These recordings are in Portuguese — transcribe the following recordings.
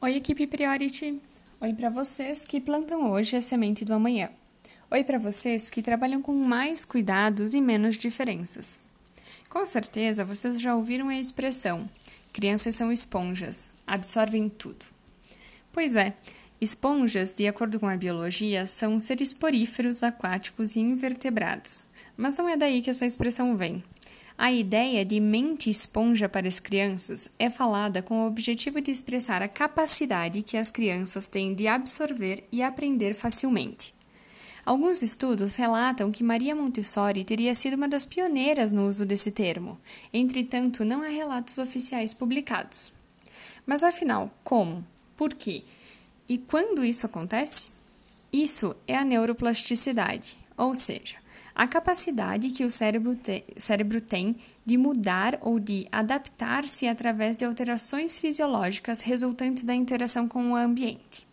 Oi, equipe Priority! Oi para vocês que plantam hoje a semente do amanhã. Oi para vocês que trabalham com mais cuidados e menos diferenças. Com certeza vocês já ouviram a expressão: crianças são esponjas, absorvem tudo. Pois é, esponjas, de acordo com a biologia, são seres poríferos, aquáticos e invertebrados. Mas não é daí que essa expressão vem. A ideia de mente esponja para as crianças é falada com o objetivo de expressar a capacidade que as crianças têm de absorver e aprender facilmente. Alguns estudos relatam que Maria Montessori teria sido uma das pioneiras no uso desse termo, entretanto, não há relatos oficiais publicados. Mas afinal, como? Por quê? E quando isso acontece? Isso é a neuroplasticidade, ou seja, a capacidade que o cérebro, te, cérebro tem de mudar ou de adaptar-se através de alterações fisiológicas resultantes da interação com o ambiente.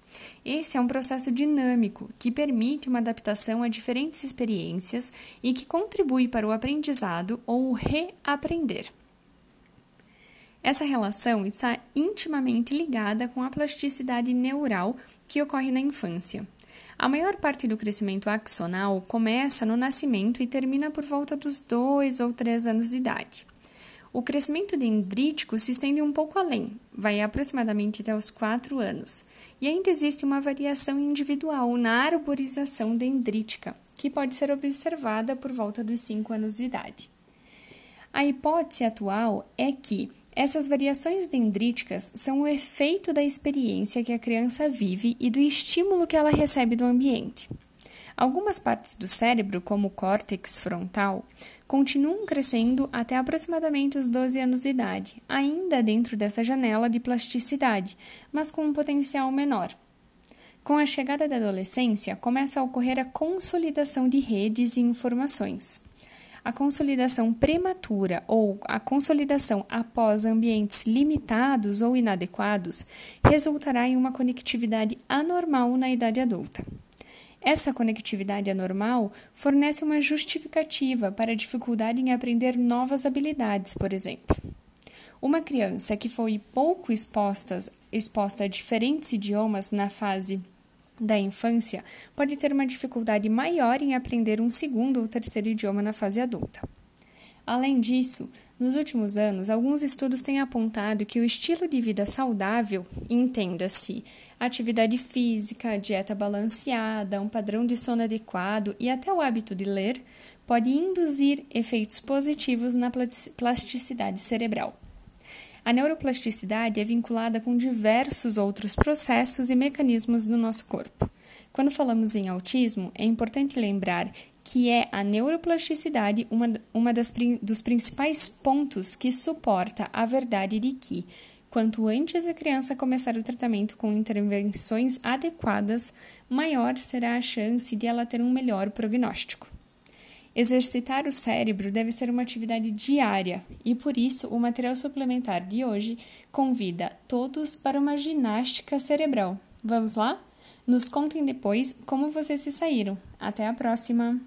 Esse é um processo dinâmico que permite uma adaptação a diferentes experiências e que contribui para o aprendizado ou o reaprender. Essa relação está intimamente ligada com a plasticidade neural que ocorre na infância. A maior parte do crescimento axonal começa no nascimento e termina por volta dos 2 ou 3 anos de idade. O crescimento dendrítico se estende um pouco além, vai aproximadamente até os 4 anos, e ainda existe uma variação individual na arborização dendrítica, que pode ser observada por volta dos 5 anos de idade. A hipótese atual é que essas variações dendríticas são o efeito da experiência que a criança vive e do estímulo que ela recebe do ambiente. Algumas partes do cérebro, como o córtex frontal, continuam crescendo até aproximadamente os 12 anos de idade, ainda dentro dessa janela de plasticidade, mas com um potencial menor. Com a chegada da adolescência, começa a ocorrer a consolidação de redes e informações a consolidação prematura ou a consolidação após ambientes limitados ou inadequados resultará em uma conectividade anormal na idade adulta. Essa conectividade anormal fornece uma justificativa para a dificuldade em aprender novas habilidades, por exemplo. Uma criança que foi pouco exposta, exposta a diferentes idiomas na fase da infância pode ter uma dificuldade maior em aprender um segundo ou terceiro idioma na fase adulta. Além disso, nos últimos anos, alguns estudos têm apontado que o estilo de vida saudável, entenda-se atividade física, dieta balanceada, um padrão de sono adequado e até o hábito de ler, pode induzir efeitos positivos na plasticidade cerebral. A neuroplasticidade é vinculada com diversos outros processos e mecanismos do nosso corpo. Quando falamos em autismo, é importante lembrar que é a neuroplasticidade uma, uma das, dos principais pontos que suporta a verdade de que, quanto antes a criança começar o tratamento com intervenções adequadas, maior será a chance de ela ter um melhor prognóstico. Exercitar o cérebro deve ser uma atividade diária e, por isso, o material suplementar de hoje convida todos para uma ginástica cerebral. Vamos lá? Nos contem depois como vocês se saíram. Até a próxima!